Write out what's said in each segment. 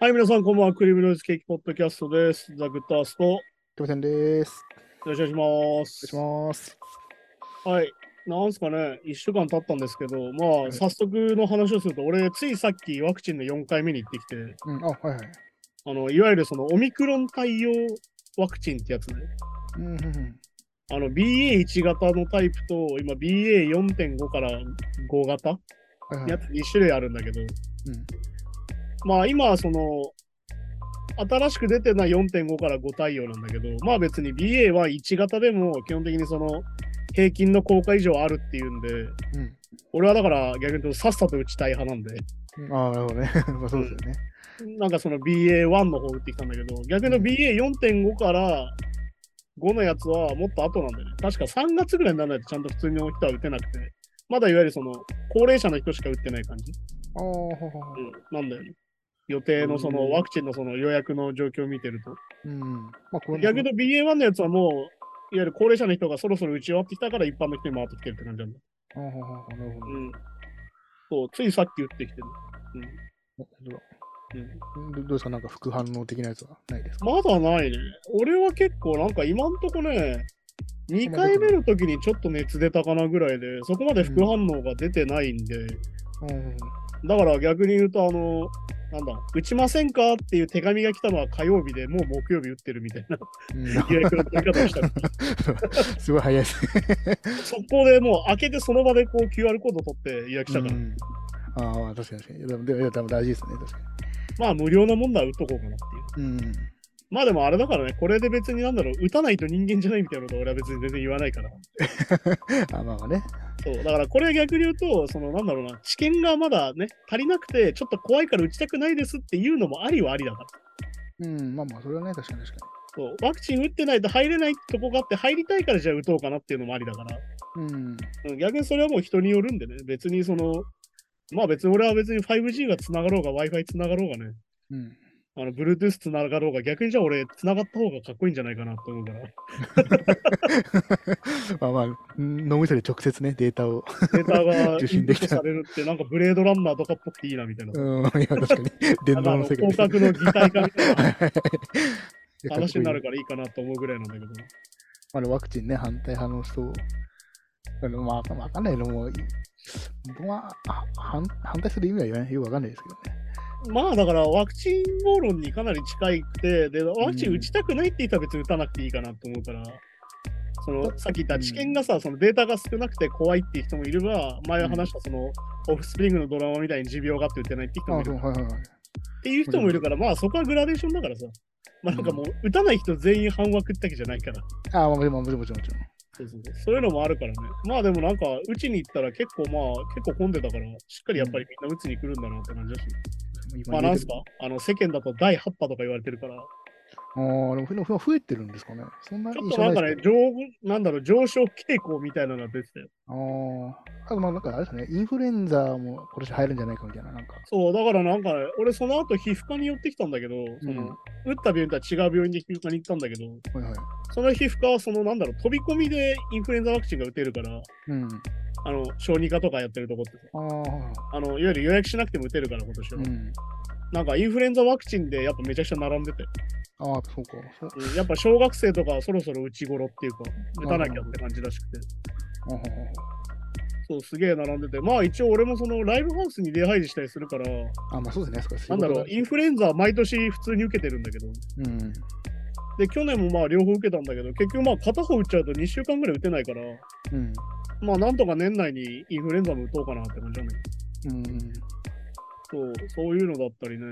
はい、皆さん、こんばんは。クリームノイズケーキポッドキャストです。ザ・グッドアースト。よキャプテンです。ろしくお願いしお願います。します。はい。なんすかね、1週間経ったんですけど、まあ、い早速の話をすると、俺、ついさっきワクチンの4回目に行ってきて、うん、あ、はいはい。あの、いわゆるそのオミクロン対応ワクチンってやつね。うん、うん、うん。あの、BA1 型のタイプと、今、BA4.5 から5型はいはい。やつ2種類あるんだけど、うん、まあ、今、その、新しく出てるのは4.5から5対応なんだけど、まあ別に BA は1型でも基本的にその平均の効果以上あるっていうんで、うん。俺はだから逆に言うとさっさと打ちたい派なんで、ああ、なるほどね。まあそうですよね。なんかその BA1 の方打ってきたんだけど、逆に BA4.5 から5のやつはもっと後なんだよね。確か3月ぐらいにならないとちゃんと普通の人は打てなくて、まだいわゆるその高齢者の人しか打ってない感じ、ああ、ほうほうん、なんだよね。予定のそのワクチンのその予約の状況を見てると。う。うん。まあ、これ逆に言うと BA1 のやつはもう、いわゆる高齢者の人がそろそろ打ち終わってきたから一般の人に回ってきてるって感じなんだ。ああ、ほうほうほうなるほど。うん。そう、ついさっき打ってきてる。おどうん。うどうですか？なんか副反応的なやつはないですか？まだないね。俺は結構なんか今んとこね、2回目の時にちょっと熱出たかなぐらいで、そこまで副反応が出てないんで、うん。だから逆に言うと、あの、なんだ、打ちませんかっていう手紙が来たのは火曜日でもう木曜日打ってるみたいなうん予約の取り方をした。すごい早いですね。速攻でもう開けてその場でこう QR コード取って予約したから。うんああ、確かに確かに。でも、大事ですね、確かまあ無料なもんだら打っとこうかなっていう。に。うん。まあでもあれだからね、これで別になんだろう、打たないと人間じゃないみたいなことは俺は別に全然言わないから。あまあまあね。そう、だからこれは逆に言うと、そのなんだろうな、知見がまだね、足りなくて、ちょっと怖いから打ちたくないですっていうのもありはありだから。うん、まあまあ、それはね、確かに確かそう、ワクチン打ってないと入れないとこがあって、入りたいからじゃあ打とうかなっていうのもありだから。に。うん。うん逆にそれはもう人によるんでね、別にその、まあ別に俺は別に 5G が繋がろうが Wi-Fi 繋がろうがね、うん。あの、Bluetooth 繋がろうが、逆にじゃあ俺繋がった方がかっこいいんじゃないかなと思うから。まあまあ、脳みそで直接ね、データを。データが 受信できされるって、なんかブレードランナーとかっぽくていいなみたいな。うん、いや、確かに。電脳の世界広角の擬態化みたいな話になるからいいかなと思うぐらいなんだけど。あのワクチンね、反対派の人、あのまあ、わかんないのも、い僕はあ反反対する意味は言わないよくわかんないですけどね。まあだからワクチン暴論にかなり近いくて、で、ワクチン打ちたくないって言ったら別に打たなくていいかなと思うから、そのさっき言った知見がさ、そのデータが少なくて怖いっていう人もいれば、前話したそのオフスプリングのドラマみたいに持病があって打てないって人もいるはいはいはい。っていう人もいるから、まあそこはグラデーションだからさ。まあなんかもう打たない人全員半枠ってわけじゃないから。ああ、まあ、もちろんもちろんもちろん。そうそうそうそういうのもあるからね。まあでもなんか、打ちに行ったら結構まあ、結構混んでたから、しっかりやっぱりみんな打つに来るんだなって感じだし。まあなんすか？あの世間だと第8波とか言われてるから、ああ、でも増えてるんですかね。そんなちょっとなんかね、上なんだろう、上昇傾向みたいなのが出てたよ。ああ。あとまあなんかあれですね、インフルエンザも今年入るんじゃないかみたいな、なんか。そう、だからなんかね、俺その後皮膚科に寄ってきたんだけど、その、打った病院とは違う病院で皮膚科に行ったんだけど、はいはい。その皮膚科はそのなんだろう、飛び込みでインフルエンザワクチンが打てるから、うん。あの、小児科とかやってるとこってさ、あの、いわゆる予約しなくても打てるから今年は。うん。なんかインフルエンザワクチンでやっぱめちゃくちゃ並んでて、ああ、そうか。やっぱ小学生とかそろそろ打ち頃っていうか、打たなきゃって感じらしくて。そう、すげえ並んでて、まあ一応俺もそのライブハウスに出入りしたりするから、あ、まあそうですね。なんだろう、インフルエンザは毎年普通に受けてるんだけど、うん。で、去年もまあ両方受けたんだけど、結局まあ片方打っちゃうと2週間ぐらい打てないから、うん。まあなんとか年内にインフルエンザも打とうかなって感じだけうん。ど、そう、そういうのだったりね。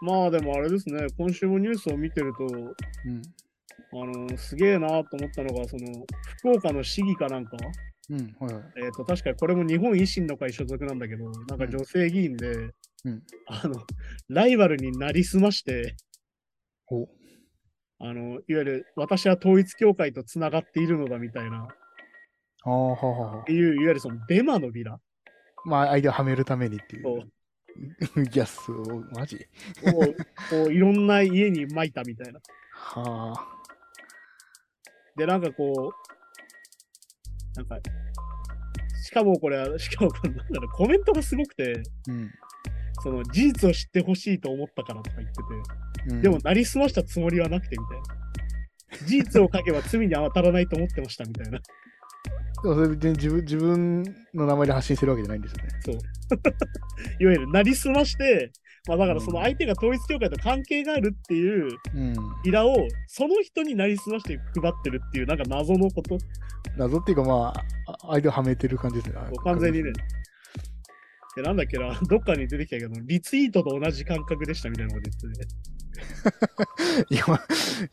まあでもあれですね、今週もニュースを見てると、うん。あのすげえなと思ったのが、その、福岡の市議かなんか、うん。はいはい。えっ、と、確かこれも日本維新の会所属なんだけど、なんか女性議員で、うんあの、ライバルになりすまして。あの、いわゆる私は統一教会とつながっているのだみたいな、っああ、はあはあはあていう、いわゆるそのデマのビラまあ、相手をはめるためにっていをう。いや、そう、マジ？をこういろんな家に撒いたみたいな。はあ。で、なんかこう、なんか、しかもこれ、しかもこれなんだろう、コメントがすごくて、うん。その事実を知ってほしいと思ったからとか言ってて、うんでも、なりすましたつもりはなくてみたいな。事実を書けば罪に当たらないと思ってましたみたいな。でもそれ別に自分自分の名前で発信してるわけじゃないんですよね。そう。いわゆるなりすまして、まあだからその相手が統一教会と関係があるっていううん。ビラをその人になりすまして配ってるっていうなんか謎のこと。謎っていうかまあ、あ相手をはめてる感じですね。完全にね。で、なんだっけな、どっかに出てきたけど、リツイートと同じ感覚でしたみたいなこと言ってて、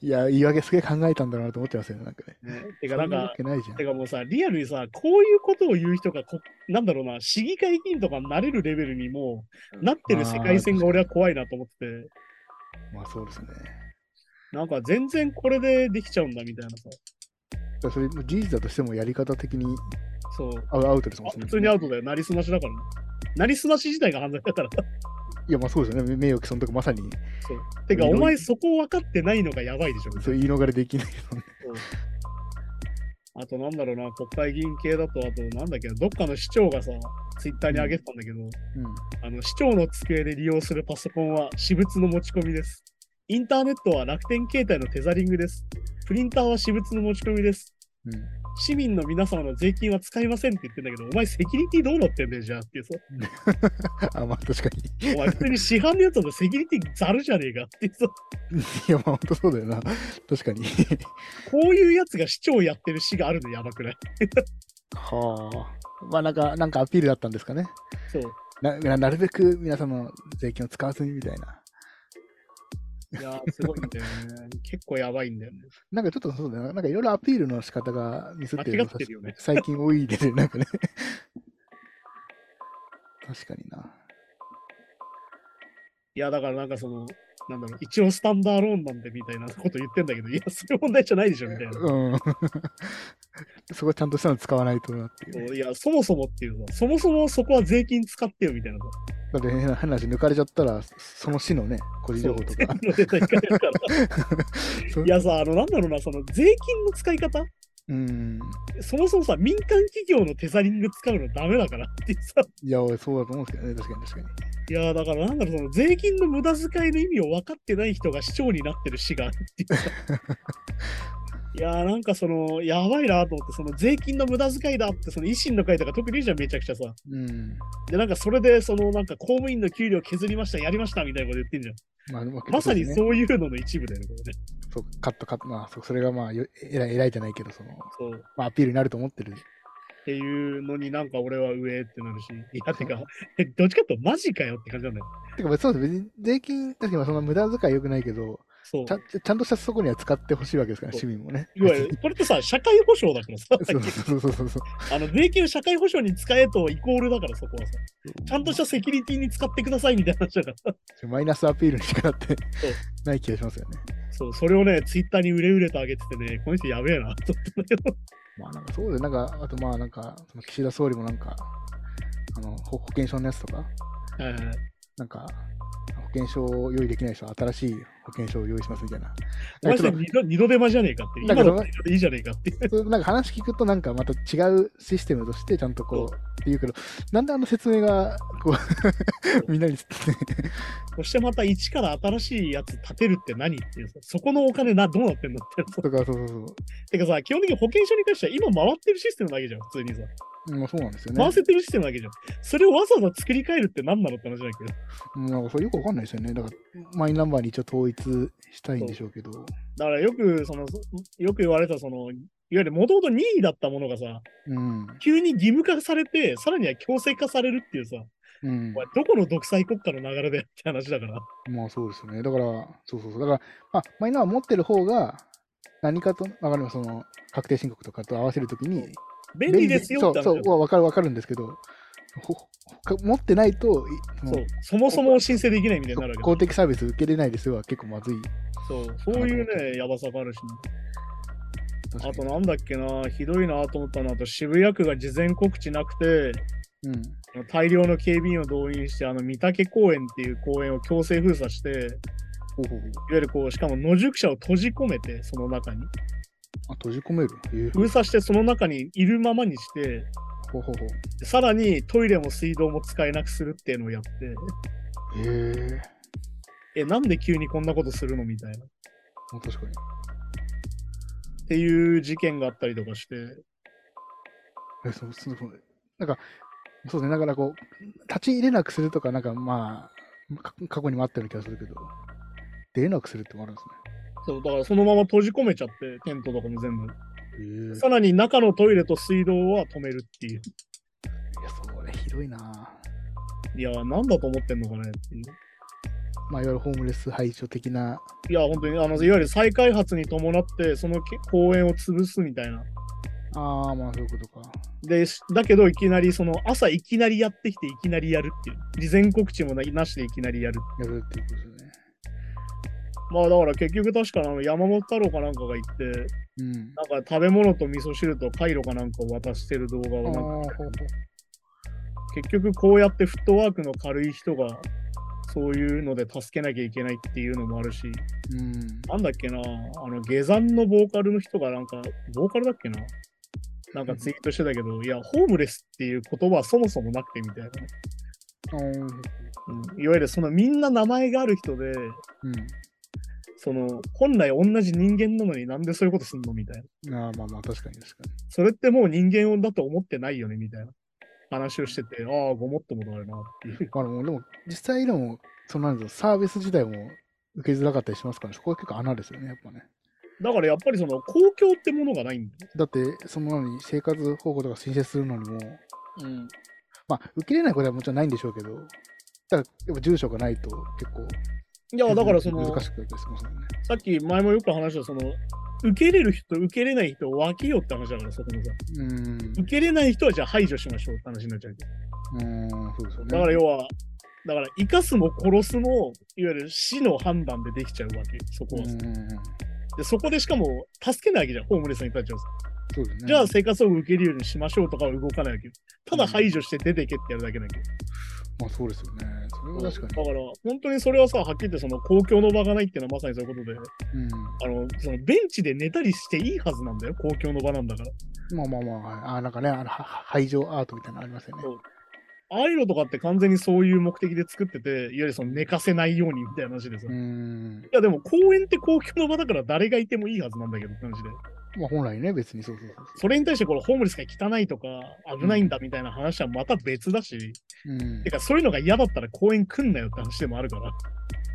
いや、言い訳すげえ考えたんだろうなと思ってますよね、なんかね。ね。てかなんかて。かもうさ、リアルにさ、こういうことを言う人がこ、なんだろうな、市議会議員とかになれるレベルにもうなってる世界線が俺は怖いなと思ってて、まあそうですね。なんか全然これでできちゃうんだみたいなさ。それも事実だとしてもやり方的にそう。アウトですもんあ普通にアウトだよ。なりすましだからね。なりすまし自体が犯罪だから。いや、まあそうですよね。名誉毀損とかまさにそう。てか、お前そこ分かってないのがやばいでしょ。そう言い逃れできないですもんね。あとなんだろうな、国会議員系だと、あとなんだっけな、どっかの市長がさ、ツイッターに上げてたんだけど、うん。あの市長の机で利用するパソコンは私物の持ち込みです。インターネットは楽天携帯のテザリングです。プリンターは私物の持ち込みです。うん。市民の皆様の税金は使いませんって言ってんだけど、お前セキュリティどうなってんだよ、じゃあっていうさ。あ、まあ確かに。お前普通に市販のやつだとセキュリティザルじゃねえかっていうさ。いや、まあ本当そうだよな。確かに。こういうやつが市長やってる市があるのやばくない？はあ。まあなんか、なんかアピールだったんですかね。そう。なななるべく皆様の税金を使わずにみたいな。いやー、すごいんだよね。結構やばいんだよね。なんかちょっとそうだよな。なんかいろいろアピールの仕方がミスってるてるよね最近多いですね。なんかね。確かにな。いや、だからなんかその、なんだろう、一応スタンダーローンなんでみたいなこと言ってんだけど、いや、そういう問題じゃないでしょ、みたいな。うん。そこちゃんとしたの使わないとなっていうね、いや、そもそもっていうのは、そもそもそこは税金使ってよみたいなさ。だって変な話抜かれちゃったら、その市のね、個人情報とか。いやさ、あの、なんだろうな、その税金の使い方うん。そもそもさ、民間企業のテザリング使うのダメだからってさ。いや、俺そうだと思うんですけどね、確かに確かに。いや、だからなんだろう、その税金の無駄遣いの意味を分かってない人が市長になってる市があるっていうさ。いやーなんかその、やばいなと思って、その税金の無駄遣いだって、その維新の会とか特にいいじゃん、めちゃくちゃさ。うん。で、なんかそれで、そのなんか公務員の給料削りました、やりましたみたいなこと言ってんじゃん。まあ、まさに。そういうのの一部だよね、これね。そうカットカット、まあ、そそれがまあ、よ偉い偉いじゃないけど、その、そう。っまあ、アピールになると思ってる。ていうのになんか俺は上ってなるし、いや、てか、えどっちかとマジかよって感じなんだよ。てか、そうです。別に税金、確かにそんな無駄遣い良くないけど、そうちゃ。んちゃんとしたそこには使ってほしいわけですから、市民もね。いわゆる、これってさ、社会保障だからさ、そうそうそうそう。あの税金を社会保障に使えとイコールだから、そこはさ。ちゃんとしたセキュリティに使ってくださいみたいな話だから。マイナスアピールにしかなってない気がしますよね。そう、それをね、ツイッターにうれうれと上げててね、この人やべえな、と思ったんだけど。まあなんかそうで、なんか、あとまあなんか、その岸田総理もなんか、あの、保保険証のやつとか、はいはいはいなんか、保険証を用意できない人は新しい保険証を用意しますみたいな。お前二度二度手間じゃねえかって。今だからのいいじゃねえかってなんか話聞くとなんかまた違うシステムとしてちゃんとこうそって言うけど、なんであの説明がこうみんなにそしてまた一から新しいやつ立てるって何っていうさ、そこのお金な、どうなってんのってやつ。とかそうそうそう。てかさ、基本的に保険証に関しては今回ってるシステムだけじゃん、普通にさ。まあそうなんですよね。回せてるシステムだけじゃん。それをわざわざ作り変えるって何なのって話だけど。うんなんかそれよくわかんないですよね。だからマイナンバーに一応統一したいんでしょうけど。だからよく、その、よく言われた、その、いわゆるもともと任意だったものがさ、うん。急に義務化されて、さらには強制化されるっていうさ、うんどこの独裁国家の流れでって話だから。まあそうですよね。だから、そうそうそう。だから、まあ、マイナンバー持ってる方が、何かと、わかります。その、確定申告とかと合わせるときに、便利ですよって話そう、そう、わかるわかるんですけど、持ってないと、そううそもそも申請できないみたいになるわけ公的サービス受けれないですよは結構まずい。そう、そういうね、やばさがあるし、あとなんだっけな、ひどいなと思ったのは、あと渋谷区が事前告知なくて、うん。大量の警備員を動員して、あの、御嶽公園っていう公園を強制封鎖して、いわゆるこう、しかも野宿者を閉じ込めて、その中に。あ、閉じ込める。えー、封鎖して、その中にいるままにして、ほうほうほう。さらにトイレも水道も使えなくするっていうのをやって、へえ。え、なんで急にこんなことするのみたいな。っもう確かに。ていう事件があったりとかして、え、そう、そう、そう。なんか、そうですね。だからこう、立ち入れなくするとか、なんかまあ、か過去にもあったような気がするけど、出れなくするってもあるんですそうだからそのまま閉じ込めちゃって、テントとかも全部。さらに中のトイレと水道は止めるっていう。いや、それひどいないや、なんだと思ってんのかねっていう。まあ、いわゆるホームレス排除的な。いや、本当に、あの、いわゆる再開発に伴って、そのけ公園を潰すみたいな。ああ、まあ、そういうことか。で、しだけど、いきなり、その、朝いきなりやってきて、いきなりやるっていう。事前告知もななしでいきなりやる。やるっていうことですよね。まあ、だから結局確かあの山本太郎かなんかが言って、うん。なんか食べ物と味噌汁とカイロかなんかを渡してる動画をなんか結局こうやってフットワークの軽い人がそういうので助けなきゃいけないっていうのもあるし、うん。なんだっけな、あの下山のボーカルの人がなんか、ボーカルだっけななんかツイートしてたけど、いや、ホームレスっていう言葉はそもそもなくてみたいなね。あーうん、いわゆるそのみんな名前がある人で、うん。その本来同じ人間なのになんでそういうことすんのみたいな。ああ、まあまあ、確かに確かそれってもう人間だと思ってないよねみたいな話をしてて、ああ、ごもっともだよなっていう。あでも、でも実際でも、そのなんですかサービス自体も受けづらかったりしますから、そこは結構穴ですよね、やっぱね。だからやっぱりその公共ってものがないんだよ。だって、その何、生活保護とか申請するのにも、うん。まあ、受け入れないことはもちろんないんでしょうけど、ただ、やっぱ住所がないと結構、いや、だからその、難しくなったりしますもんね。さっき前もよく話したその、受け入れる人、受け入れない人を分けようって話だから、そこのさ。うん。受け入れない人はじゃあ排除しましょうって話になっちゃうけど。うん、そうですよね。だから要は、だから生かすも殺すも、いわゆる死の判断でできちゃうわけ、そこは。でそこでしかも、助けないわけじゃん、ホームレスの人たちをさ。そうですね。じゃあ生活を受けるようにしましょうとかは動かないわけよ。ただ排除して出てけってやるだけだけど。まあそうですよね。それは確かに。だから、本当にそれはさ、はっきり言ってその公共の場がないっていうのはまさにそういうことで、うん。あの、そのベンチで寝たりしていいはずなんだよ、公共の場なんだから。まあまあまあ、はい、あなんかね、あのは排除アートみたいなのありますよね。そうああいうのとかって完全にそういう目的で作ってて、いわゆるその寝かせないようにみたいな話でさ。ういん。やでも公園って公共の場だから誰がいてもいいはずなんだけどって話で。まあ本来ね、別にそうそうそうそれに対してこれホームレスが汚いとか危ないんだみたいな話はまた別だし、そう。うんて。かそういうのが嫌だったら公園来んなよって話でもあるから、いわ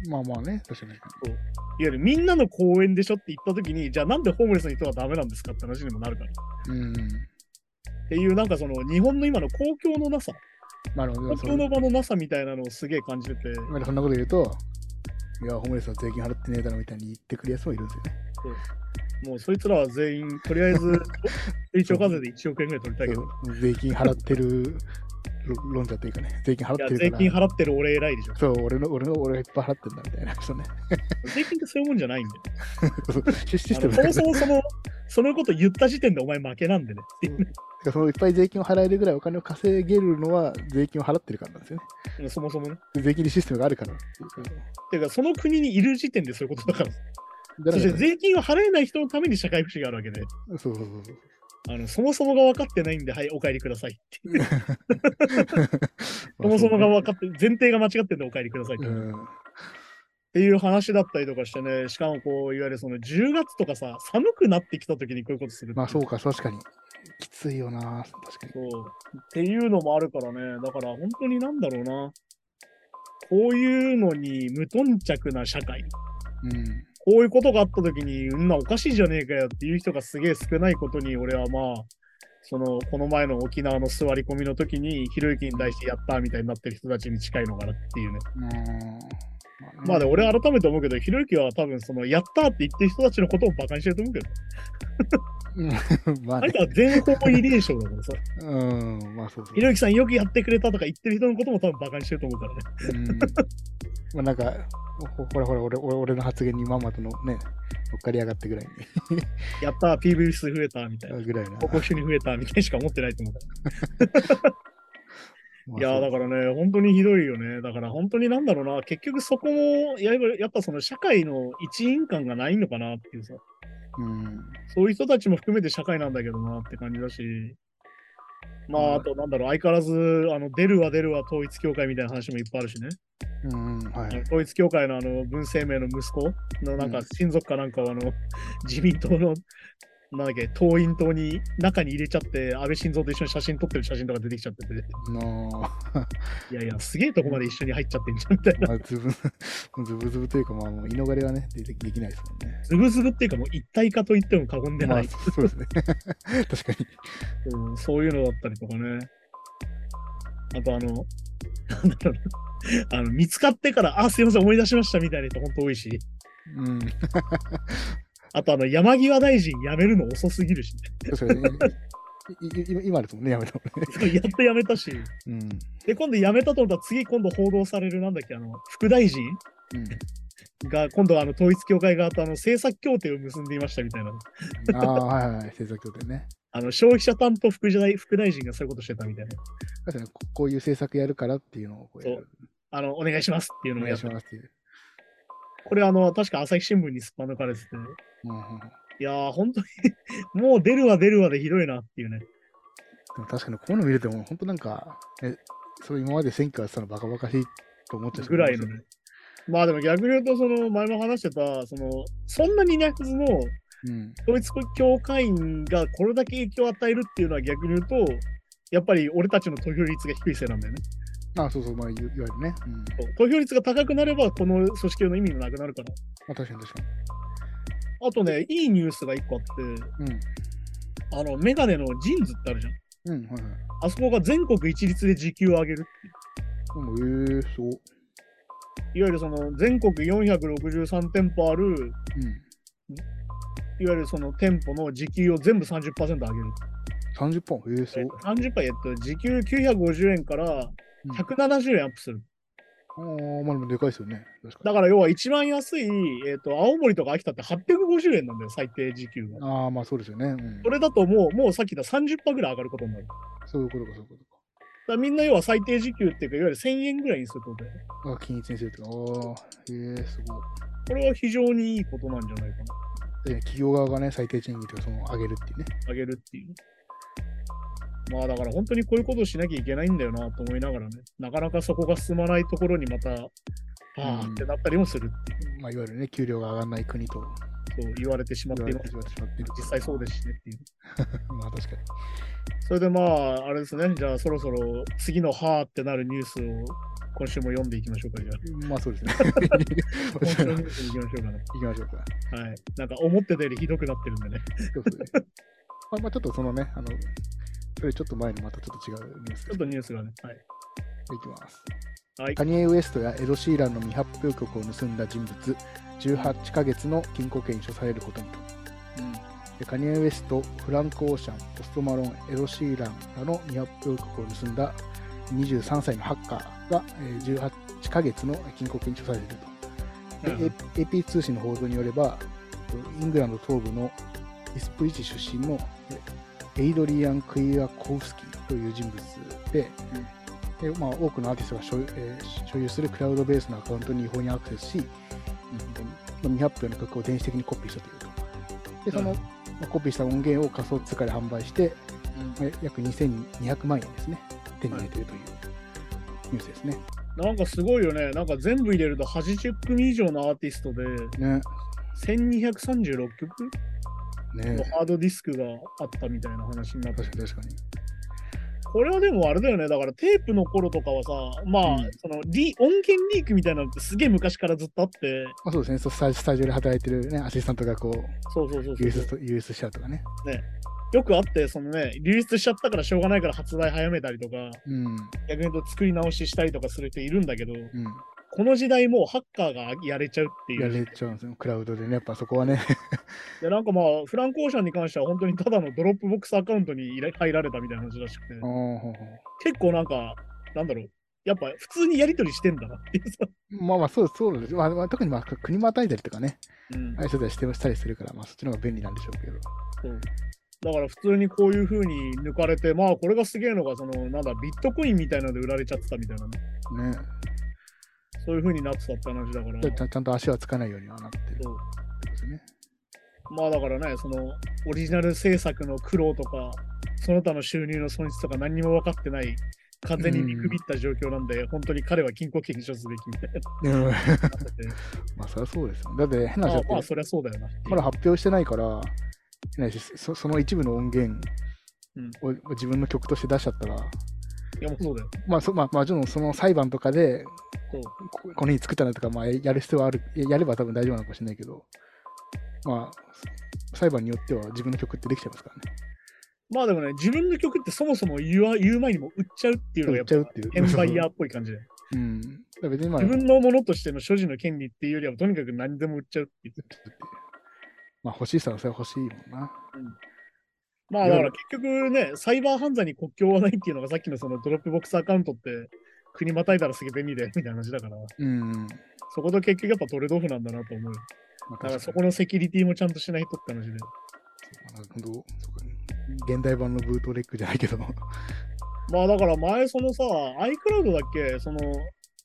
まあまあね、確かに。ゆるみんなの公園でしょって言った時に、じゃあなんでホームレスの人はダメなんですかって話にもなるから。っうん。ていうなんかその日本の今の公共のなさ、まあでも公共の場のなさみたいなのをすげえ感じてて、まあそんなこと言うと、いや、ホームレスは税金払ってねえだろみたいに言ってくるやつもいるんですよね。もうそいつらは全員、とりあえず、一応課税で1億円ぐらい取りたいけど、税金払ってるろ論者というかね、税金払ってる。税金払ってる俺偉いでしょ。そう、俺の、俺の、俺がいっぱい払ってんだみたいな人ね。税金ってそういうもんじゃないんだか らのそもそもその、そのこと言った時点でお前負けなんでね。そのいっぱい税金を払えるぐらいお金を稼げるのは税金を払ってるからなんですよね。そもそもね。で税金にシステムがあるからっていうか。てか、その国にいる時点でそういうことだから。そして税金を払えない人のために社会福祉があるわけで、そうそうそう。あのそもそもが分かってないんで、はい、お帰りくださいっていう。そもそもが分かって、前提が間違ってんでお帰りくださいって,、うん。っていう話だったりとかしてね、しかもこう、いわゆるその10月とかさ、寒くなってきた時にこういうことするまあそうか、確かに。きついよな、確かに。そう。っていうのもあるからね、だから本当になんだろうな。こういうのに無頓着な社会。うん。こういうことがあった時に、うんなおかしいじゃねえかよっていう人がすげえ少ないことに、俺はまあ、その、この前の沖縄の座り込みの時に、ひろゆきに対してやったみたいになってる人たちに近いのかなっていうね。うん。まあで、俺は改めて思うけど、ひろゆきは多分、その、やったって言ってる人たちのことをバカにしてると思うけど、う んまあねあいつ。は全方位臨床だからさ、うん、まあそうそうひ。ろゆきさんよくやってくれたとか言ってる人のことも多分バカにしてると思うからね。うん。まあなんか、ほほらほら、俺俺俺の発言にまんまとのね、乗っかりやがってぐらいやったー、PV 数増えたみたいな。に、ぐらいな。報告書に増えたみたいにしか思ってないと思うから。まあいやーだからね、本当にひどいよね。だから本当になんだろうな、結局そこも、やっぱやっぱその社会の一員感がないのかなっていうさ、うん。そういう人たちも含めて社会なんだけどなって感じだし、まあ、あと、なんだろう、相変わらず、あの、出るわ出るわ統一教会みたいな話もいっぱいあるしね。うん、はい。統一教会のあの、文政明の息子の、なんかうん、親族かなんかを、あの、自民党の、なんだっけ、党員党に中に入れちゃって、安倍晋三と一緒に写真撮ってる写真とか出てきちゃってて、のいやいや、すげえとこまで一緒に入っちゃってんじゃんみたいな。まあ、ずぶ、ずぶずぶというか、まあ、もう、居逃れはね、ででできないですもんね。ズブズブっていうかもう一体化と言っても過言でまあ、ない、そうですね。確かに。うんそういうのだったりとかね。あとあの、なんだろうな。あの見つかってから、あ、すいません、思い出しましたみたいな人本当多いし。うん。あとあの、山際大臣辞めるの遅すぎるし、確かに。いい今今ですもんね、やめたもんね。ね、やっと辞めたし。うん。で、今度辞めたと思ったら次今度報道されるなんだっけ、あの、副大臣うん。が今度あの統一教会側とあの政策協定を結んでいましたみたいな。ああ、はいはいはい、政策協定ね。あの消費者担当副大副大臣がそういうことしてたみたいな。確かにここういう政策やるからっていうのをこうあの、お願いしますっていうのをやってしますっていう。これあの、確か朝日新聞にすっぱ抜かれてて。うんうんいやー、本当にもう出るわ出るわでひどいなっていうね。でも確かにこういうの見ると、もう本当なんか、え、それ今まで選挙やってたのバカバカしいと思っちゃうぐらいのね。まあでも逆に言うと、その前も話してた、その、そんなにいないはずのうん。統一教会員がこれだけ影響を与えるっていうのは逆に言うと、やっぱり俺たちの投票率が低いせいなんだよね。あそうそう、まあ、いいわゆるね。うん。投票率が高くなれば、この組織の意味もなくなるから。まあ、確かに確かあとね、いいニュースが一個あって、に。あの、メガネのジーンズってあるじゃん。うん。うん、はいはい。あそこが全国一律で時給を上げるっていう。うん、えー、そう。いわゆるその全国463店舗ある、うん。いわゆるその店舗の時給を全部30%上げる。30本、えー、そう。30%えっと、時給950円から170円アップする。ああ、まあでもでかいですよね。だから要は一番安い、えっと、青森とか秋田って850円なんだよ、最低時給が。に。ああ、まあそうですよね。うんそ。れだともう、もうさっき言った30%ぐらい上がることになる。だかそういうことか、そういうことらみんな要は最低時給っていうか、いわゆる1000円ぐらいにするってことだよね。か。あ均一にするとか。ああ、えー、すごい。これは非常にいいことなんじゃないかな。で企業側がね、最低賃金とかその上げるっていうね。上げるっていう。まあだから本当にこういうことをしなきゃいけないんだよなと思いながらね、なかなかそこが進まないところにまた、はあってなったりもするっていう、まあ、いわゆるね、給料が上がらない国とそう言われてしまっています。実際そうですしねっていう。まあ確かに。それでまあ、あれですね、じゃあそろそろ次のはあってなるニュースを今週も読んでいきましょうか、じゃまあそうですね。あ。今週のニュースに行きましょうかね。行きましょうか。はい。なんか思ってたよりひどくなってるんでね。そうですね。まあ、まあちょっとそのね、あの、ちょっと前のまたちょっと違うニュースちょっとニュースがね。はい。いきます。はいカニエ・ウエストやエド・シーランの未発表曲を盗んだ人物、18ヶ月の禁錮刑に処されることにと。でカニエ・ウエスト、フランク・オーシャン、ポスト・マロン、エド・シーランらの未発表曲を盗んだ23歳のハッカーがえー18ヶ月の禁錮刑に処されると。ではいはい AP 通信の報道によれば、イングランド東部のイスプリッチ出身のえエイドリアン・クイアコフスキーという人物で、でまあ、多くのアーティストが所有,、えー所有するクラウドベースのアカウントに違法にアクセスし、うん、未発表の曲を電子的にコピーしたというと。で、その、はいまあコピーした音源を仮想通貨で販売して、え約2200万円ですね、手に入れているというニュースですね。なんかすごいよね。なんか全部入れると80組以上のアーティストでね。1236曲？ねのハードディスクがあったみたいな話になって確かに確かに。これはでもあれだよね。だからテープの頃とかはさ、まあ、うんそのリ音源リークみたいなのってすげえ昔からずっとあって、まあ、そうですねそうスタジ、スタジオで働いてる、ね、アシスタントがこう、そうそうそうそう US と US しちゃうとかね。よくあって、そのね、流出しちゃったからしょうがないから発売早めたりとか、うん。逆に言うと作り直ししたりとかする人いるんだけど、うん。この時代もうハッカーがやれちゃうっていう。れちゃうんですよ、クラウドでね。やっぱそこはね。でなんかまあ、フランク・オーシャンに関しては本当にただのドロップボックスアカウントに入られたみたいな話らしくて、結構なんか、なんだろう、やっぱ普通にやり取りしてんだなっていうさ。まあまあ、そうそうです。まあ、まあ、特にまあ国またいだりとかね、うんああいう人たちしてしたりするから、まあそっちの方が便利なんでしょうけど。そうだから普通にこういう風に抜かれて、まあこれがすげえのが、そのなんだ、ビットコインみたいなので売られちゃってたみたいなね。ね。そういう風になってたって話だから。でちゃんと足はつかないようにはなってるですね。まあだからね、そのオリジナル制作の苦労とか、その他の収入の損失とか何にも分かってない、完全に見くびった状況なんで、本当に彼は禁錮刑処すべきみたいな。まあ、そりゃそうですよ。だって変な話まあまあ、そりゃそうだよな。まだ発表してないから、変な話そその一部の音源うんを自分の曲として出しちゃったら、いや、もうそうだよ。まあ、そまあ、もちろんその裁判とかで、ここの日作ったのとか、まあ、やる必要はある、ややれば多分大丈夫なのかもしれないけど、まあ、裁判によっては自分の曲ってできちゃいますからね。まあでもね、自分の曲ってそもそも言わ言う前にも売っちゃうっていうのがやっぱ売っちゃうっていう。転売ヤーっぽい感じで。うん。別にまあ、自分のものとしての所持の権利っていうよりは、とにかく何でも売っちゃうっていう。まあ欲しい人はそれは欲しいもんな。まあだから結局ね、サイバー犯罪に国境はないっていうのがさっきのそのドロップボックスアカウントって国またいだらすげえ便利だよ みたいな話だから、うん。そこと結局やっぱトレードオフなんだなと思う。だからそこのセキュリティもちゃんとしないとって話で。本当そうか現代版のブートレグじゃないけど。まあだから前そのさ、iCloud だっけ、その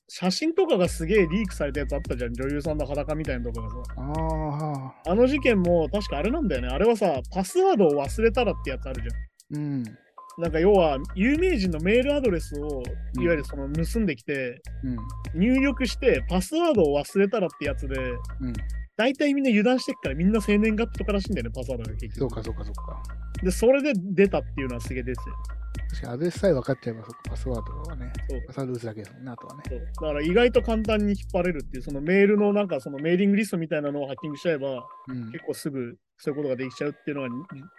写真とかがすげえリークされたやつあったじゃん、女優さんの裸みたいなとかがさ。ああ、あの事件も確かあれなんだよね。あれはさ、パスワードを忘れたらってやつあるじゃん。うん。なんか要は、有名人のメールアドレスを、うんいわゆるその盗んできて、うん。入力して、パスワードを忘れたらってやつで、うん。大体みんな油断してっから、みんな生年月日とからしいんだよね、パスワードが結局。そうか、そうか、そうか。で、それで出たっていうのはすげえですよ。確かにアドレスさえ分かっちゃえば、パスワードはね、パスワード打つだけですもんね、あとはね。だから意外と簡単に引っ張れるっていう、そのメールのなんかそのメーリングリストみたいなのをハッキングしちゃえば、うん。結構すぐそういうことができちゃうっていうのが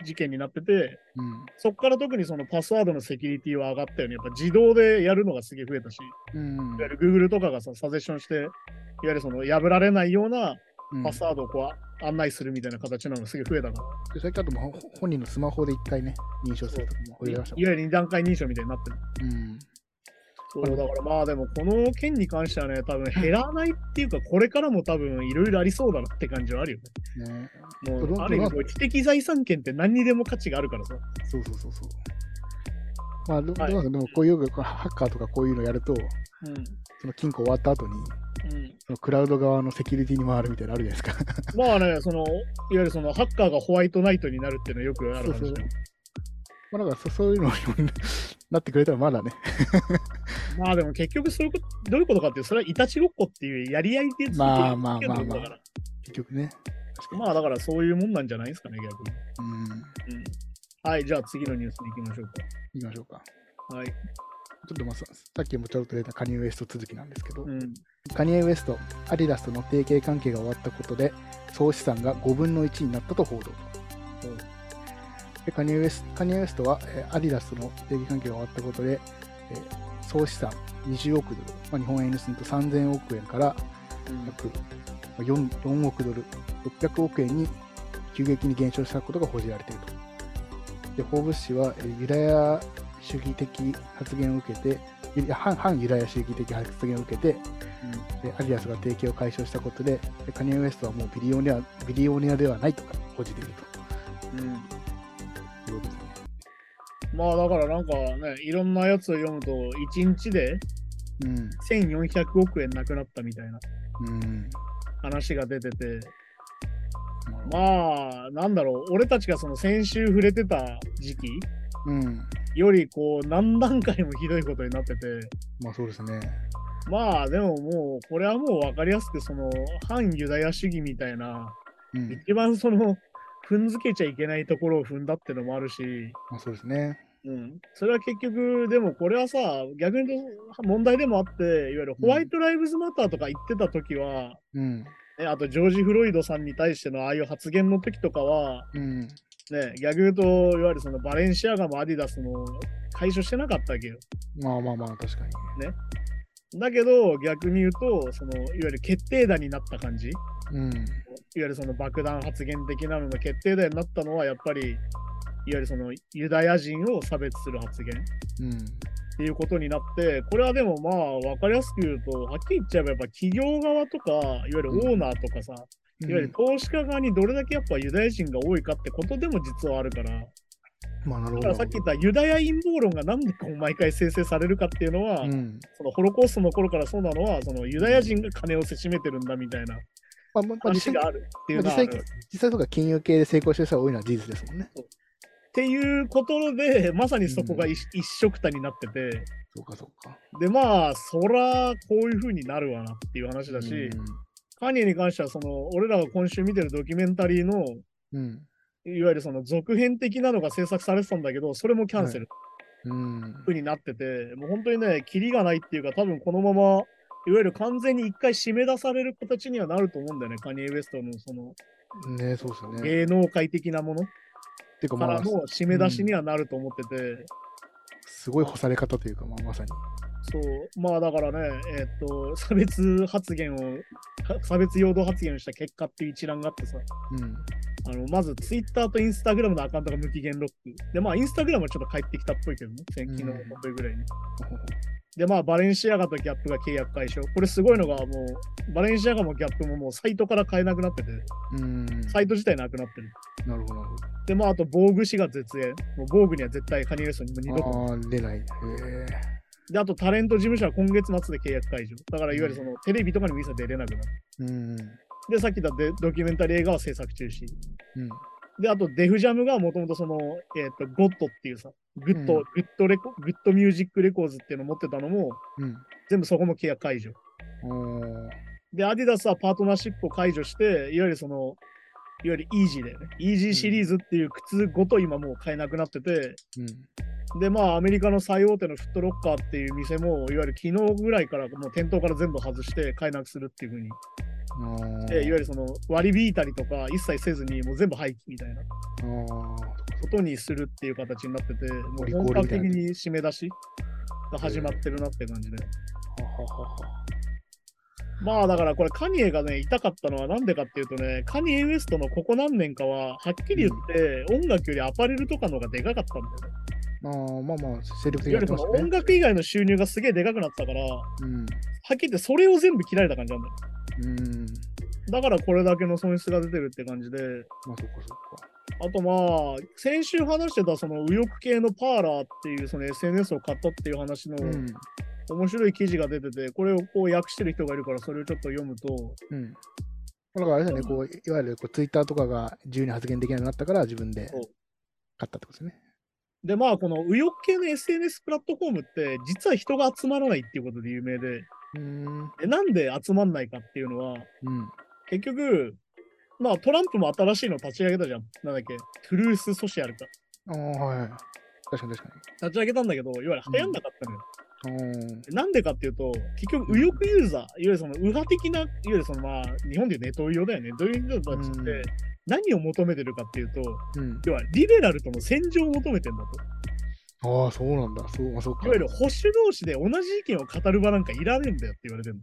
じ事件になってて、うん。そこから特にそのパスワードのセキュリティは上がったよね。やっぱ自動でやるのがすげえ増えたし、うん。いわゆる Google とかがさ、サジェッションして、いわゆるその破られないようなうんパスワードをこう案内するみたいな形なのがすげえ増えたから、で最近あとも本人のスマホで一回ね、認証するとかも増いいわえましたもんゆる二段階認証みたいになってる。うん。そうだからまあでもこの件に関してはね、多分減らないっていうか、これからも多分いろいろありそうだなって感じはあるよね。ね。もうある意味知的財産権って何にでも価値があるからさ。そうそうそうそう。まあ、はいでもこういうハッカーとかこういうのやると、うん。その金庫終わった後に、うん、そのクラウド側のセキュリティに回るみたいなのあるじゃないですか。まあね、その、いわゆるそのハッカーがホワイトナイトになるっていうのはよくある話だよそうそうまあ、だからそそういうのになってくれたらまだね。まあでも結局そういうこと、どういうことかっていうと、それはいたちごっこっていうやり合いでまあまあまあまあだから結局ね。まあだからそういうもんなんじゃないですかね、逆に。うん。うん。はい、じゃあ次のニュースに行きましょう行きましょうか。か。はい。ちょっとまあささっきもちょっと出たカニエ・ウエスト続きなんですけど、うん。カニエ・ウエスト、アディダスとの提携関係が終わったことで、総資産が5分の1になったと報道。うんでカニエウエスカニエウエストは、えーアディダスとの提携関係が終わったことで、えー総資産20億ドル、まあ、日本円にすると3000億円から約まあ 4, 4億ドル、600億円に急激に減少したことが報じられていると。で、フォーブス氏は、えーユダヤ主義的発言を受けて、反反ユダヤ主義的発言を受けて、でアディダスが提携を解消したことで、でカニエ・ウエストはもうビリオネアビリオネアではないとか報じているうん。うんということですね。まあだからなんかね、いろんなやつを読むと、1日でうん。1400億円なくなったみたいなうん。話が出てて、まあ、まあ、なんだろう、俺たちがその先週触れてた時期うん。よりこう何段階もひどいことになってて、まあそうですね。まあでももう、これはもう分かりやすく、その反ユダヤ主義みたいな、うん。一番その、踏んづけちゃいけないところを踏んだってのもあるし、まあそうですね。うん、それは結局、でもこれはさ、逆に問題でもあって、いわゆるホワイトライブズマターとか言ってた時は、うん。ね、あとジョージ・フロイドさんに対してのああいう発言の時とかは、うん。ね、逆に言うと、いわゆるそのバレンシアガもアディダスも解消してなかったわけよ。まあまあまあ、確かに。だけど、逆に言うと、そのいわゆる決定打になった感じ、いわうん。ゆるその爆弾発言的なのの決定打になったのは、やっぱり、いわゆるそのユダヤ人を差別する発言っうん。ていうことになって、これはでもまあ、わかりやすく言うと、はっきり言っちゃえば、やっぱ企業側とか、いわゆるオーナーとかさ、いわゆる投資家側にどれだけやっぱユダヤ人が多いかってことでも実はあるから、まあなるほど。だからさっき言ったユダヤ陰謀論がなんでこう毎回生成されるかっていうのは、うん。そのホロコーストの頃からそうなのは、そのユダヤ人が金をせしめてるんだみたいなまあ、まあ、実際話があるっていうのまあ実際はある。実際とか金融系で成功してる人が多いのは事実ですもんね。っていうことで、まさにそこが一,、一色たになってて、そうか、そうか。で、まあ、そら、こういう風になるわなっていう話だし、うんカニエに関しては、その、俺らが今週見てるドキュメンタリーの、うん。いわゆるその続編的なのが制作されてたんだけど、それもキャンセルうん。風になってて、もう本当にね、キリがないっていうか、多分このまま、いわゆる完全に一回締め出される形にはなると思うんだよね、カニエ・ウエストのそのねそうですよね。芸能界的なものていうかまあ、からの締め出しにはなると思ってて、すごい干され方というか、まあ、まさに。そう、まあだからね、えーっと、差別発言を、か差別陽動発言をした結果っていう一覧があってさ、うん。あのまずツイッターとインスタグラムのアカウントが無期限ロック。で、まあインスタグラムはちょっと帰ってきたっぽいけどね、先昨日うんのとぐらいに。で、まあバレンシアガとギャップが契約解消。これすごいのがもう、バレンシアガもギャップももうサイトから買えなくなってて、うん。サイト自体なくなってる。なるほど、で、まああと防具氏が絶縁。もう Vogue には絶対カニエウエストにも二度と。ど。ああ、出ない。へえ。で、あとタレント事務所は今月末で契約解除。だからいわゆるそのテレビとかにも一切出れなくなる。うん。で、さっき言ったデドキュメンタリー映画は制作中止。うん。で、あと Def Jam がもともとその、えっ、と、ゴッドっていうさ、グッド、うんグッドレコ、グッドミュージックレコーズっていうのを持ってたのも、うん。全部そこも契約解除。で、アディダスはパートナーシップを解除して、いわゆるその、いわゆるイージーだよね。イージーシリーズっていう靴ごと今もう買えなくなってて、うん。で、まあ、アメリカの最大手のフットロッカーっていう店も、いわゆる昨日ぐらいからもう店頭から全部外して買えなくするっていうふうに、いわゆるその割り引いたりとか一切せずにもう全部廃棄みたいなあ。ことにするっていう形になってて、もう本格的に締め出しが始まってるなって感じで。まあだからこれカニエがね、痛かったのはなんでかっていうとね、カニエ・ウエストのここ何年かは、はっきり言って音楽よりアパレルとかの方がでかかったんだよね。ああ、まあまあ、精力的にやってましたね。音楽以外の収入がすげえでかくなってたから、はうん。っきり言ってそれを全部切られた感じなんだよ。うん。だからこれだけの損失が出てるって感じで、まあ、そっかそっか。あとまあ、先週話してたその右翼系のパーラーっていうその SNS を買ったっていう話のうん。面白い記事が出てて、これをこう訳してる人がいるからそれをちょっと読むと、うん。だからあれですよね、こう、いわゆるこうツイッターとかが自由に発言できなくなったから自分で買ったってことですね。でまあこの右翼系の SNS プラットフォームって実は人が集まらないっていうことで有名で、うーん。でなんで集まんないかっていうのは、うん。結局、まあトランプも新しいの立ち上げたじゃん。なんだっけ、トゥルースソシャルか。ああ、はいはい。確かに確か立ち上げたんだけど、いわゆる流行んなかったのよ。に。うん。なんでかっていうと、結局、右翼ユーザー、いわゆるその右派的な、いわゆるそのまあ、日本でいうネトウヨだよね。どういう人たちってうん何を求めてるかっていうと、うん。要はリベラルとの戦場を求めてんだと。ああ、そうなんだ。そう、まあ、そうか。いわゆる保守同士で同じ意見を語る場なんかいらねえんだよって言われてるの。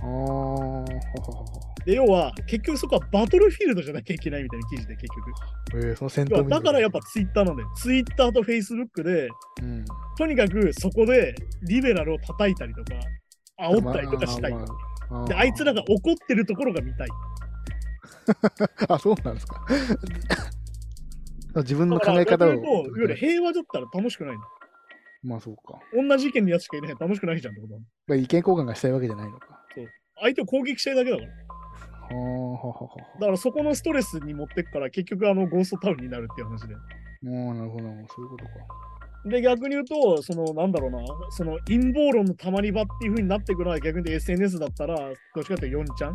ああ。で、要は、結局そこはバトルフィールドじゃなきゃいけないみたいな記事で、結局。えー、その戦闘だからやっぱツイッターなんだよ。ツイッターとフェイスブックで、うん。とにかくそこでリベラルを叩いたりとか、煽ったりとかしたい。まあまあで、あいつらが怒ってるところが見たい。あ、そうなんですか。自分の考え方を。いわゆる平和だったら楽しくないの。まあそうか。同じ意見のやつしかいない楽しくないじゃんってこと意見交換がしたいわけじゃないのか。相手を攻撃したいだけだから。はあ、はは。だからそこのストレスに持ってくから結局あのゴーストタウンになるっていう話で。ああ、なるほど。そういうことか。で、逆に言うと、そのなんだろうな、その陰謀論のたまり場っていう風になってくるのは逆に SNS だったら、どっちかというと4ちゃん、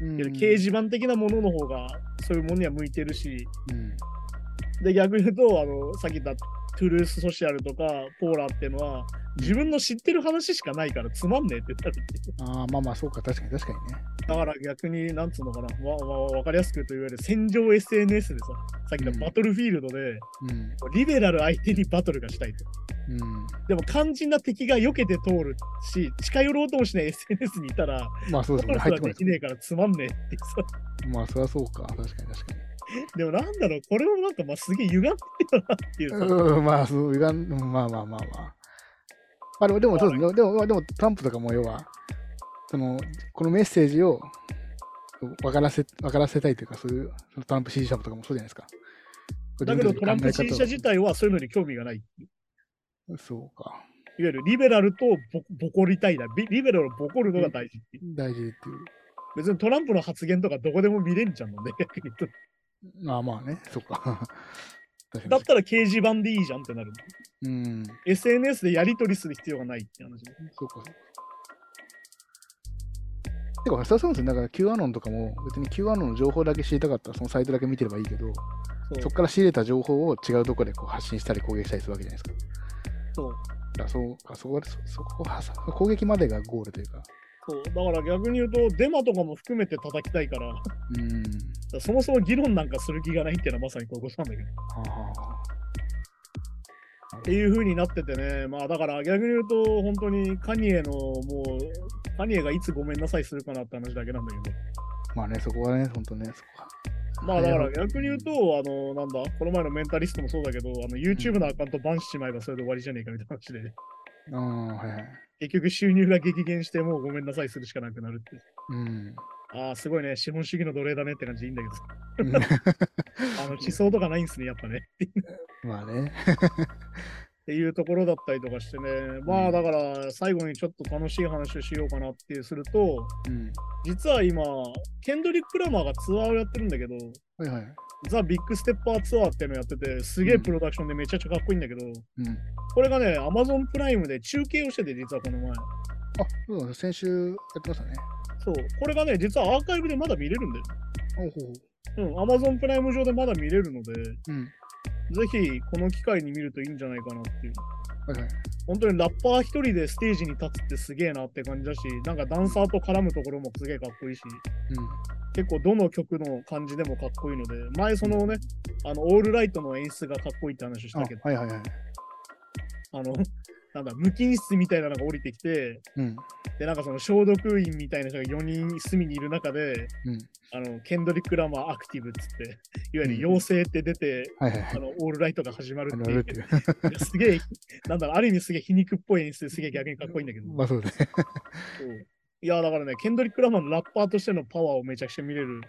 うん掲示板的なものの方がそういうものには向いてるし、うん。で、逆に言うと、あの、さっき言ったトゥルースソシャルとかポーラーっていうのは、自分の知ってる話しかないからつまんねえって言ったりああ、まあまあそうか。確かに確かにね。だから逆に、なんつうのかな、わわわかりやすく言うといわゆる戦場 SNS でさ、さっきのバトルフィールドで、うん。リベラル相手にバトルがしたいと。うん。でも肝心な敵が避けて通るし、近寄ろうともしない SNS にいたら、まあそうですね。バトル入ってこないできねえからつまんねえってさ。す。まあそりゃそうか。確かに確か でもなんだろう、これもなんかまあすげえ歪んでるよなっていう。うん、まあそう、歪んまあまあまあまあ。まあでも、でもそうですね。でも、まあでもトランプとかも要は、その、このメッセージを分からせ、分からせたいというか、そういう、そのトランプ支持者とかもそうじゃないですか。だけどトランプ支持者自体。体はそういうのに興味がない。いそうか。わゆるリベラルとボボコりたいだ。ビリベラルをボコるのが大事っていう。大事っていう。別にトランプの発言とかどこでも見れんじゃんのね、逆にまあまあね、そうか。だったら掲示板でいいじゃんってなる。うん。SNS でやり取りする必要がないって話ね。そうか。てか、そうですよ。だから Q アノンとかも、別に Q アノンの情報だけ知りたかったら、そのサイトだけ見てればいいけど、そこから仕入れた情報を違うところでこう発信したり攻撃したりするわけじゃないですか。そうだからそうか、そこでそそこを挟む攻撃までがゴールというか。そうだから逆に言うと、デマとかも含めて叩きたいから、うん。らそもそも議論なんかする気がないっていうのはまさにこういうことなんだけど。っていう風になっててね、まあだから逆に言うと、本当にカニエのもう、カニエがいつごめんなさいするかなって話だけなんだけど、まあね、そこはね、本当ね、そこは。まあだからはい逆に言うと、あの、なんだ、この前のメンタリストもそうだけど、あの YouTube のアカウントバンしちまえばそれで終わりじゃねえかみたいな話で、ああ、はいはい。結局収入が激減して、もうごめんなさいするしかなくなるって。うん。ああ、すごいね、資本主義の奴隷だねって感じでいいんだけど、うん あの思想とかないんすね、やっぱね。まあね。っていうところだったりとかしてね、まあだから最後にちょっと楽しい話をしようかなってすると、うん。実は今、ケンドリック・ラマーがツアーをやってるんだけど、はいはい。ザ・ビッグ・ステッパーツアーっていうのをやってて、すげえプロダクションでめちゃくちゃかっこいいんだけど、うん。これがね、Amazon プライムで中継をしてて、実はこの前。あ、そうなんです先週やってましたね。そう、これがね、実はアーカイブでまだ見れるんだよ。おうほううん、Amazon プライム上でまだ見れるので、ぜうん。ひこの機会に見るといいんじゃないかなっていう。はいはい。本当にラッパー一人でステージに立つってすげえなって感じだし、なんかダンサーと絡むところもすげえかっこいいし、結構どの曲の感じでもかっこいいので、前そのね、あの、オールライトの演出がかっこいいって話をしうん。あたけど、はいはいはい。あの、なんだ、無菌室みたいなのが降りてきて、うん。で、なんかその消毒員みたいな人が4人隅にいる中で、うん。あの、ケンドリック・ラマーアクティブっつって、いわゆるうん妖精って出て。あの、オールライトが始まるあっていう すげえ、なんだろう、ある意味すげえ皮肉っぽい演出ですげえ逆にかっこいいんだけど。ま あそうね。いや、だからね、ケンドリック・ラマーのラッパーとしてのパワーをめちゃくちゃ見れる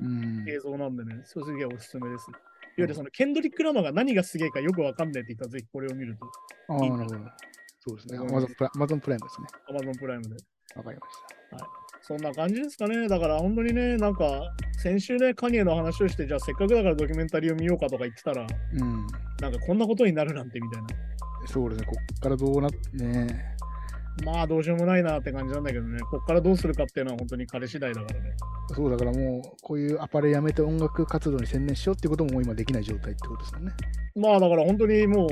うん。映像なんでね、それすげえおすすめです。いわゆるそのケンドリック・ラマーが何がすげえかよくわかんないって言ったらぜひこれを見ると、ああ、なるほど。そうですね。うん Amazon プラ Amazon プライムですね。Amazon プライムで。わかりましそんな感じですかね。だから本当にね、なんか、先週ね、カニエの話をして、じゃあせっかくだからドキュメンタリーを見ようかとか言ってたら、た。うん。なんかこんなことになるなんてみたいな。そうですね。こっからどうなってね。まあどうしようもないなって感じなんだけどね、こっからどうするかっていうのは本当に彼次第だからね。そうだからもう、こういうアパレルやめて音楽活動に専念しようっていうことも今できない状態ってことですよね。まあだから本当にもう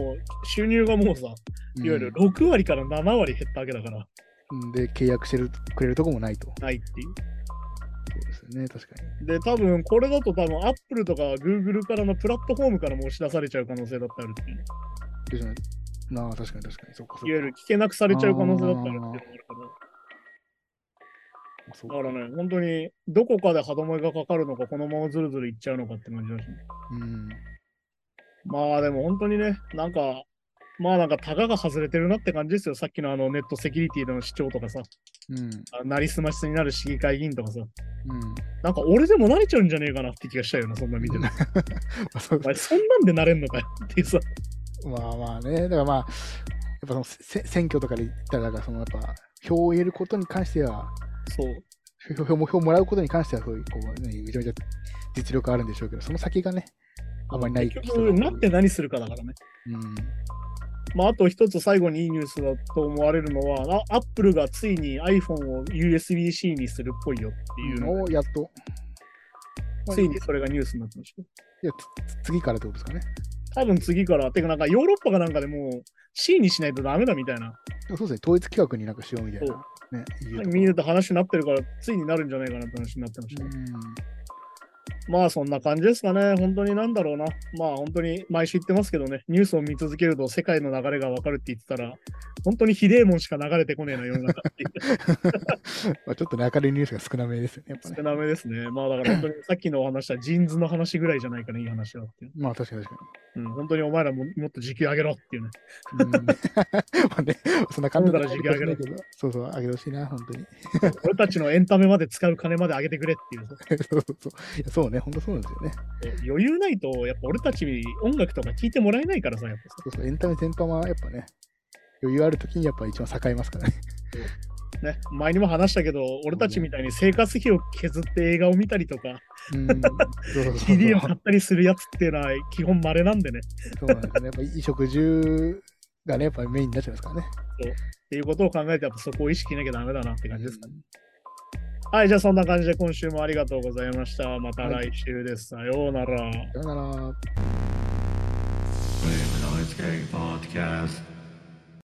収入がもうさ、いわゆるうん6割から7割減ったわけだから、うんで、契約してるくれるとこもないと。そないっていう。うですよね。確かに。で、多分これだと多分 Apple とか Google からのプラットフォームからも押し出されちゃう可能性だってあるっていう。ですね。なあ、確かに確かに。そうか、そうか。いわゆる聞けなくされちゃう可能性だってあるっていうのるから。だからね、本当にどこかで歯止めがかかるのか、このままずるずるいっちゃうのかって感じだし、ね。うん。まあでも本当にね、なんか、まあなんかタガが外れてるなって感じですよ。さっきのあのネットセキュリティの主張とかさ、うん。あなりすましになる市議会議員とかさ、うん。なんか俺でもなれちゃうんじゃねえかなって気がしたよな、そんな見ても。まあそうお前そんなんでなれんのかよっていうさ。まあまあね、だからまあ、やっぱそのせ選挙とかで言ったら、だからそのやっぱ票を入れることに関しては、そう。票票も票をもらうことに関してはそういうこう、ね、めちゃめちゃ実力あるんでしょうけど、その先がね、あんまりない結局、なって何するかだからね。うん。まあ、あと一つ最後にいいニュースだと思われるのは、あアップルがついに iPhone を USB-C にするっぽいよっていうのをやっと。ついにそれがニュースになってました。いや、つ次からってことですかね。多分次から、てかなんかヨーロッパかなんかでもう C にしないとダメだみたいな、そうですね、統一規格になんかしようみたいな。ね、か見ると話になってるから、ついになるんじゃないかなって話になってましたまあそんな感じですかね。本当になんだろうな。まあ本当に毎週言ってますけどね、ニュースを見続けると世界の流れがわかるって言ってたら、本当にひでえもんしか流れてこねえな世の中っていう。まあちょっとね、明るいニュースが少なめですよね、やっぱね少。なめですね。まあだから本当にさっきのお話したジーンズの話ぐらいじゃないかね、いい話はっていう。まあ確かに確かうん、本当にお前らももっと時給上げろっていうね。に。うん まあね、そんな感じ今度から時給上げろ。そうそう、上げてほしいな、本当に。俺たちのエンタメまで使う金まで上げてくれっていう。そうそうそう。そうね、本当そうなんですよね。余裕ないと、やっぱ俺たち音楽とか聴いてもらえないからさ、やっぱさ。そうそう、エンタメ全般はやっぱね、余裕あるときにやっぱ一番栄えますからね。ね、前にも話したけど、俺たちみたいに生活費を削って映画を見たりとか、うん、そうそうそう CD を買ったりするやつっていうのは基本稀なんでね。そうなんですね。やっぱ衣食住がね、やっぱりメインになっちゃいますからね。っていうことを考えて、やっぱそこを意識しなきゃダメだなって感じですかね。はい、じゃあそんな感じで今週もありがとうございました。また来週です。さようなら。さよなら。